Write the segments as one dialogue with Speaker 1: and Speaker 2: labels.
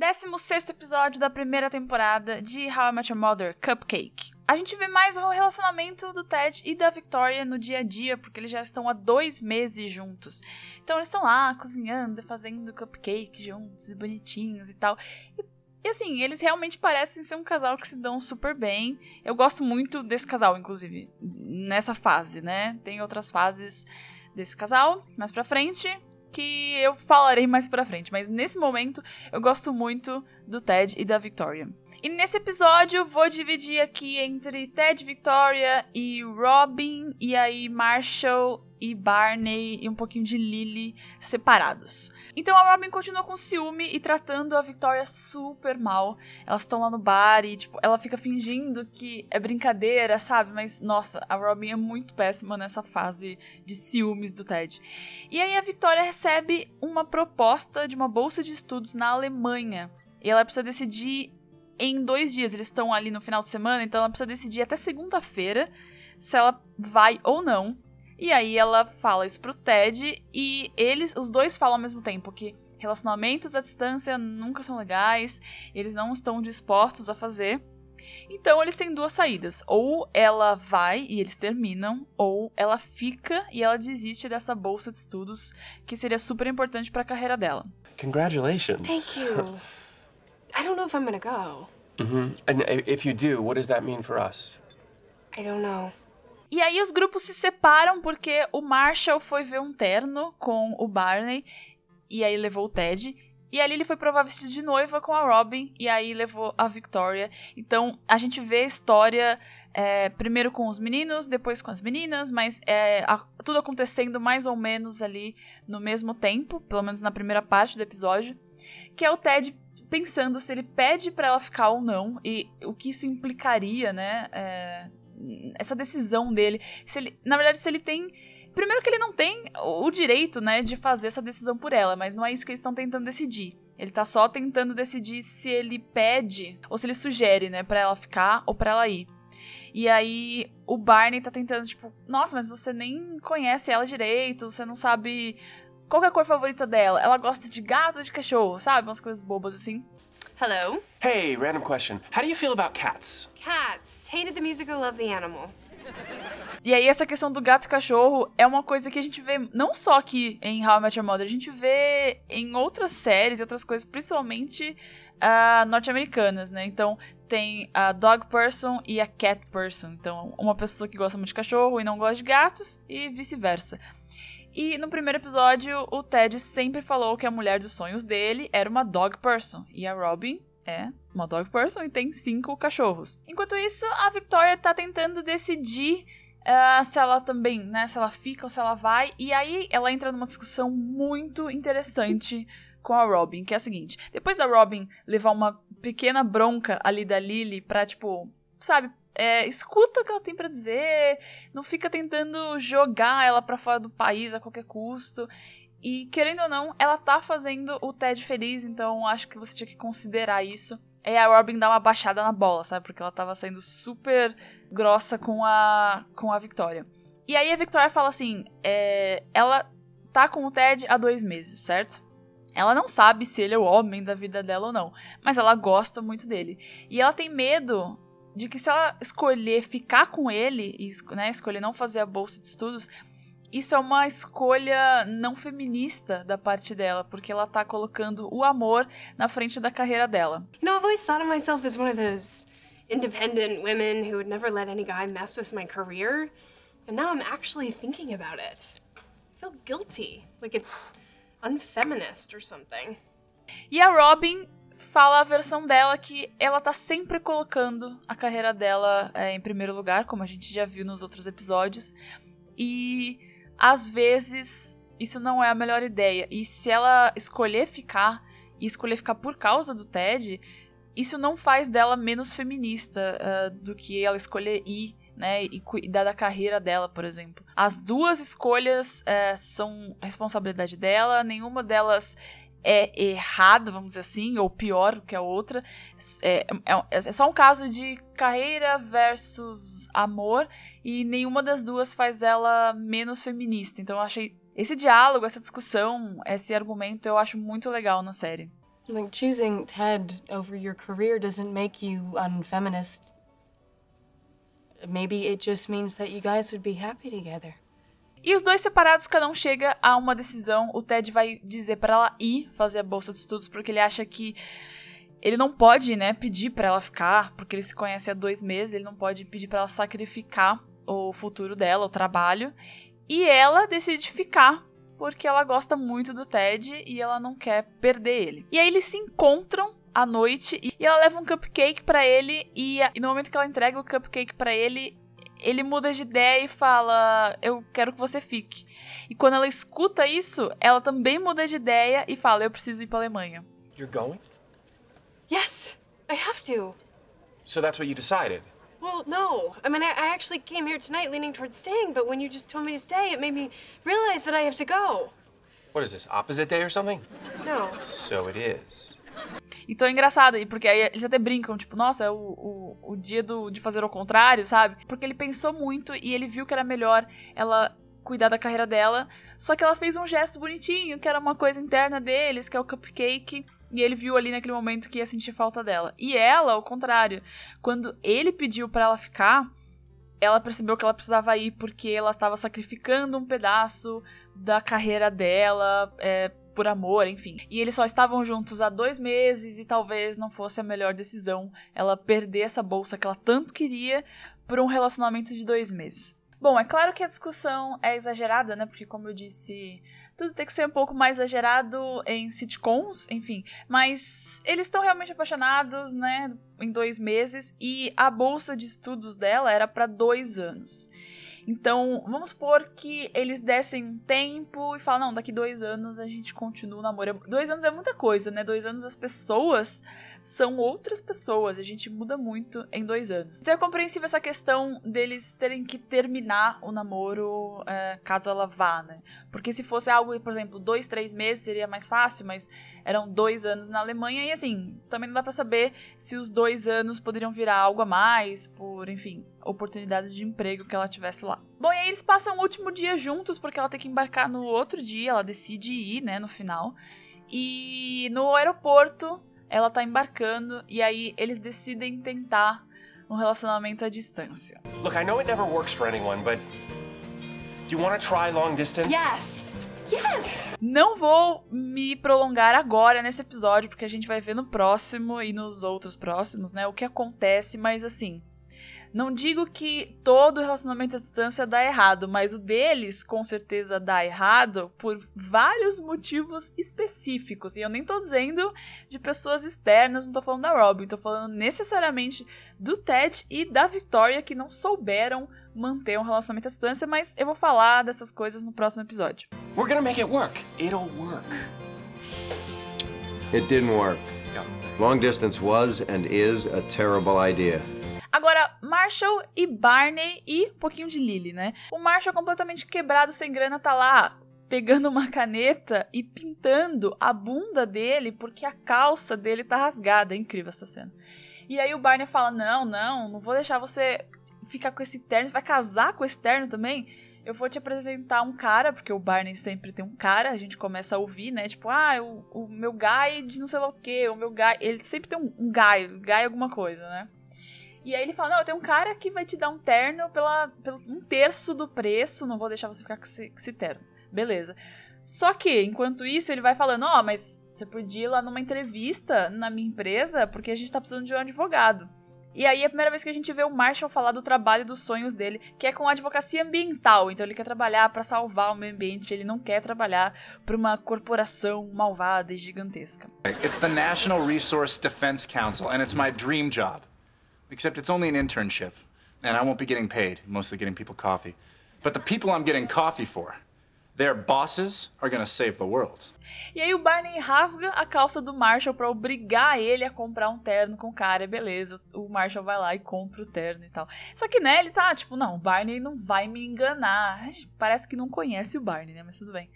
Speaker 1: 16 episódio da primeira temporada de How I Met Your Mother, Cupcake. A gente vê mais o relacionamento do Ted e da Victoria no dia a dia, porque eles já estão há dois meses juntos. Então eles estão lá cozinhando, fazendo cupcake juntos, e bonitinhos e tal. E, e assim, eles realmente parecem ser um casal que se dão super bem. Eu gosto muito desse casal, inclusive, nessa fase, né? Tem outras fases desse casal mais pra frente que eu falarei mais pra frente, mas nesse momento eu gosto muito do Ted e da Victoria. E nesse episódio vou dividir aqui entre Ted, Victoria e Robin, e aí Marshall e Barney e um pouquinho de Lily separados. Então a Robin continua com ciúme e tratando a Victoria super mal. Elas estão lá no bar e, tipo, ela fica fingindo que é brincadeira, sabe? Mas, nossa, a Robin é muito péssima nessa fase de ciúmes do Ted. E aí a Victoria recebe uma proposta de uma bolsa de estudos na Alemanha. E ela precisa decidir em dois dias. Eles estão ali no final de semana, então ela precisa decidir até segunda-feira se ela vai ou não. E aí ela fala isso pro Ted e eles, os dois falam ao mesmo tempo que relacionamentos à distância nunca são legais, eles não estão dispostos a fazer. Então eles têm duas saídas. Ou ela vai e eles terminam, ou ela fica e ela desiste dessa bolsa de estudos que seria super importante para a carreira dela.
Speaker 2: Congratulations.
Speaker 3: Thank you. I don't know if I'm gonna go.
Speaker 2: hmm And if you do, what does that mean for us?
Speaker 3: I don't know.
Speaker 1: E aí os grupos se separam porque o Marshall foi ver um terno com o Barney e aí levou o Ted. E ali ele foi provar vestido de noiva com a Robin e aí levou a Victoria. Então a gente vê a história é, primeiro com os meninos, depois com as meninas, mas é, a- tudo acontecendo mais ou menos ali no mesmo tempo, pelo menos na primeira parte do episódio, que é o Ted pensando se ele pede pra ela ficar ou não e o que isso implicaria, né? é, essa decisão dele. Se ele, na verdade, se ele tem. Primeiro que ele não tem o direito, né, de fazer essa decisão por ela, mas não é isso que eles estão tentando decidir. Ele tá só tentando decidir se ele pede ou se ele sugere, né, pra ela ficar ou pra ela ir. E aí o Barney tá tentando, tipo, nossa, mas você nem conhece ela direito, você não sabe qual que é a cor favorita dela. Ela gosta de gato ou de cachorro, sabe? Umas coisas bobas assim.
Speaker 3: Hello?
Speaker 2: Hey, random question. How do you feel about cats?
Speaker 3: Cats. Hated the musical, love the animal.
Speaker 1: E aí, essa questão do gato e cachorro é uma coisa que a gente vê não só aqui em How I Met Your Mother, a gente vê em outras séries e outras coisas, principalmente ah, norte-americanas, né? Então, tem a dog person e a cat person. Então, uma pessoa que gosta muito de cachorro e não gosta de gatos, e vice-versa. E no primeiro episódio, o Ted sempre falou que a mulher dos sonhos dele era uma dog person. E a Robin é uma dog person e tem cinco cachorros. Enquanto isso, a Victoria tá tentando decidir ah, se ela também, né, se ela fica ou se ela vai. E aí ela entra numa discussão muito interessante com a Robin, que é a seguinte: depois da Robin levar uma pequena bronca ali da Lily pra, tipo, sabe, é, escuta o que ela tem pra dizer, não fica tentando jogar ela pra fora do país a qualquer custo. E querendo ou não, ela tá fazendo o Ted feliz, então acho que você tinha que considerar isso. É a Robin dar uma baixada na bola, sabe? Porque ela tava sendo super grossa com a, com a Victoria. E aí a Victoria fala assim: é, ela tá com o Ted há dois meses, certo? Ela não sabe se ele é o homem da vida dela ou não, mas ela gosta muito dele. E ela tem medo de que se ela escolher ficar com ele, né, escolher não fazer a bolsa de estudos, isso é uma escolha não feminista da parte dela, porque ela tá colocando o amor na frente da carreira dela.
Speaker 3: You know, I've always thought of myself as one of those independent women who would never let any guy mess with my career. And now I'm actually thinking about it. I feel guilty. Like it's unfeminist or something.
Speaker 1: E a Robin fala a versão dela que ela tá sempre colocando a carreira dela é, em primeiro lugar, como a gente já viu nos outros episódios. E às vezes isso não é a melhor ideia. E se ela escolher ficar e escolher ficar por causa do Ted, isso não faz dela menos feminista ah, do que ela escolher ir. Né, e cuidar da carreira dela, por exemplo. As duas escolhas é, são responsabilidade dela, nenhuma delas é errada, vamos dizer assim, ou pior que a outra. É, é, é só um caso de carreira versus amor, e nenhuma das duas faz ela menos feminista. Então eu achei esse diálogo, essa discussão, esse argumento eu acho muito legal na série.
Speaker 4: Like choosing Ted over your career doesn't make you unfeminist. Maybe it just means that you guys would be happy together.
Speaker 1: E os dois separados, cada um chega a uma decisão. O Ted vai dizer para ela ir fazer a bolsa de estudos porque ele acha que ele não pode, né, pedir para ela ficar, porque ele se conhece há dois meses. Ele não pode pedir para ela sacrificar o futuro dela, o trabalho. E ela decide ficar porque ela gosta muito do Ted e ela não quer perder ele. E aí eles se encontram à noite e ela leva um cupcake para ele e, e no momento que ela entrega o cupcake para ele, ele muda de ideia e fala: Eu quero que você fique. E quando ela escuta isso, ela também muda de ideia e fala: Eu preciso ir pra Alemanha.
Speaker 2: You're going?
Speaker 3: Yes, I have to.
Speaker 2: So that's what you decided?
Speaker 3: Well, no. I mean, I, I actually came here tonight leaning towards staying, but when you just told me to stay, it made me realize that I have to go.
Speaker 2: What is this, opposite day or something?
Speaker 3: No.
Speaker 2: So it is.
Speaker 1: Então é engraçado, e porque aí eles até brincam, tipo, nossa, é o, o, o dia do, de fazer o contrário, sabe? Porque ele pensou muito e ele viu que era melhor ela cuidar da carreira dela. Só que ela fez um gesto bonitinho, que era uma coisa interna deles, que é o cupcake. E ele viu ali naquele momento que ia sentir falta dela. E ela, ao contrário, quando ele pediu para ela ficar, ela percebeu que ela precisava ir porque ela estava sacrificando um pedaço da carreira dela é, por amor, enfim. E eles só estavam juntos há dois meses e talvez não fosse a melhor decisão ela perder essa bolsa que ela tanto queria por um relacionamento de dois meses. Bom, é claro que a discussão é exagerada, né? Porque, como eu disse, tudo tem que ser um pouco mais exagerado em sitcoms, enfim. Mas eles estão realmente apaixonados, né? Em dois meses. E a bolsa de estudos dela era para dois anos. Então, vamos supor que eles dessem um tempo e falam, não, daqui dois anos a gente continua o namoro. Dois anos é muita coisa, né? Dois anos as pessoas são outras pessoas, a gente muda muito em dois anos. Então é compreensível essa questão deles terem que terminar o namoro é, caso ela vá, né? Porque se fosse algo, por exemplo, dois, três meses seria mais fácil, mas eram dois anos na Alemanha e assim, também não dá pra saber se os dois anos poderiam virar algo a mais, por, enfim, oportunidades de emprego que ela tivesse lá. Bom, e aí eles passam o último dia juntos, porque ela tem que embarcar no outro dia, ela decide ir, né, no final. E no aeroporto, ela tá embarcando, e aí eles decidem tentar um relacionamento à distância.
Speaker 2: Look, I know it never works for anyone, but do you want to try long distance?
Speaker 3: Yes. Yes.
Speaker 1: Não vou me prolongar agora nesse episódio, porque a gente vai ver no próximo e nos outros próximos, né, o que acontece, mas assim, não digo que todo relacionamento à distância dá errado, mas o deles com certeza dá errado por vários motivos específicos. E eu nem tô dizendo de pessoas externas, não tô falando da Robin, tô falando necessariamente do Ted e da Victoria que não souberam manter um relacionamento à distância, mas eu vou falar dessas coisas no próximo episódio.
Speaker 2: We're gonna make it work. It'll work.
Speaker 5: It didn't work. Long distance was and is a terrible idea.
Speaker 1: Agora, Marshall e Barney e um pouquinho de Lily, né? O Marshall completamente quebrado, sem grana, tá lá pegando uma caneta e pintando a bunda dele porque a calça dele tá rasgada. É incrível essa cena. E aí o Barney fala: Não, não, não vou deixar você ficar com esse terno. Você vai casar com esse terno também? Eu vou te apresentar um cara, porque o Barney sempre tem um cara, a gente começa a ouvir, né? Tipo, ah, o, o meu guy de não sei lá o que, o meu guy. Ele sempre tem um, um guy, guy alguma coisa, né? E aí ele fala: Não, tenho um cara que vai te dar um terno pela, pelo um terço do preço, não vou deixar você ficar com esse, com esse terno. Beleza. Só que, enquanto isso, ele vai falando: Ó, oh, mas você podia ir lá numa entrevista na minha empresa, porque a gente tá precisando de um advogado. E aí é a primeira vez que a gente vê o Marshall falar do trabalho dos sonhos dele, que é com advocacia ambiental. Então ele quer trabalhar para salvar o meio ambiente, ele não quer trabalhar para uma corporação malvada e gigantesca.
Speaker 6: It's the National Resource Defense Council, and it's my dream job. Except it's only an internship, and I won't be getting paid, mostly getting people coffee. But the people I'm getting coffee for, their bosses are gonna save the world.
Speaker 1: E aí o Barney rasga a calça do Marshall para obrigar ele a comprar um terno com o cara, beleza. O Marshall vai lá e compra o terno e tal. Só que, né, ele tá tipo, não, o Barney não vai me enganar. Parece que não conhece o Barney, né, mas tudo bem.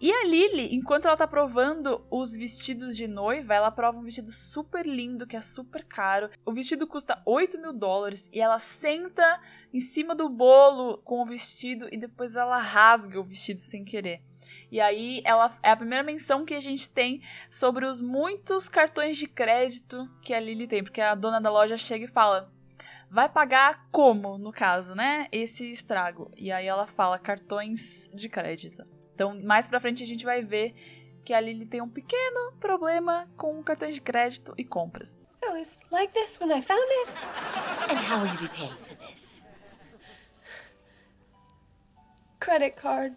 Speaker 1: E a Lily, enquanto ela tá provando os vestidos de noiva, ela prova um vestido super lindo, que é super caro. O vestido custa 8 mil dólares e ela senta em cima do bolo com o vestido e depois ela rasga o vestido sem querer. E aí ela é a primeira menção que a gente tem sobre os muitos cartões de crédito que a Lily tem, porque a dona da loja chega e fala: vai pagar como, no caso, né? Esse estrago. E aí ela fala cartões de crédito. Então, mais pra frente a gente vai ver que a Lily tem um pequeno problema com cartões de crédito e compras.
Speaker 7: Oh, it's like this when I found it.
Speaker 8: And how will you be paying for this?
Speaker 7: Credit card.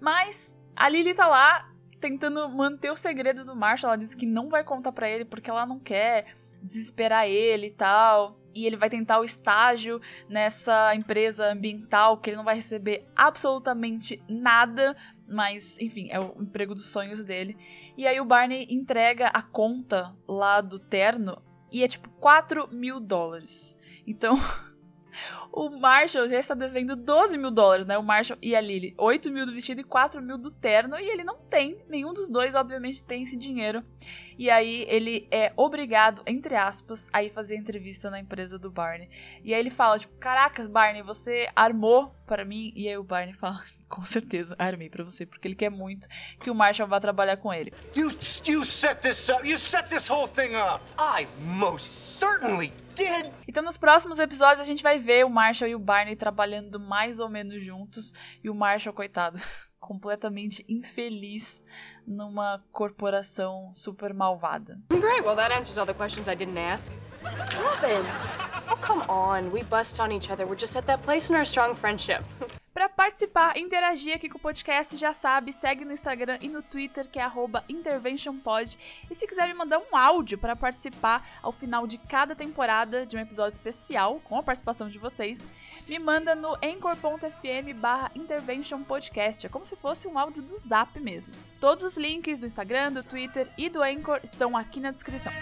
Speaker 1: Mas a Lily tá lá tentando manter o segredo do Marshall. Ela diz que não vai contar para ele porque ela não quer desesperar ele e tal. E ele vai tentar o estágio nessa empresa ambiental que ele não vai receber absolutamente nada. Mas, enfim, é o emprego dos sonhos dele. E aí o Barney entrega a conta lá do terno e é tipo 4 mil dólares. Então, o Marshall já está devendo 12 mil dólares, né? O Marshall e a Lily. 8 mil do vestido e 4 mil do terno. E ele não tem. Nenhum dos dois, obviamente, tem esse dinheiro. E aí ele é obrigado, entre aspas, a ir fazer entrevista na empresa do Barney. E aí ele fala, tipo, caraca, Barney, você armou para mim? E aí o Barney fala, com certeza, armei para você, porque ele quer muito que o Marshall vá trabalhar com ele.
Speaker 2: You, you set this up. You set this whole thing up.
Speaker 8: I most certainly did.
Speaker 1: Então, nos próximos episódios, a gente vai ver o Marshall e o Barney trabalhando mais ou menos juntos. E o Marshall, coitado, completamente infeliz numa corporação super malvada.
Speaker 4: Great, well, that answers all the questions I didn't ask. Robin! Oh, come on. We bust on each other. We're just at that place in our strong friendship.
Speaker 1: Para participar, interagir aqui com o podcast, já sabe, segue no Instagram e no Twitter, que é interventionpod. E se quiser me mandar um áudio para participar ao final de cada temporada de um episódio especial, com a participação de vocês, me manda no anchor.fm barra interventionpodcast. É como se fosse um áudio do Zap mesmo. Todos os links do Instagram, do Twitter e do Anchor estão aqui na descrição.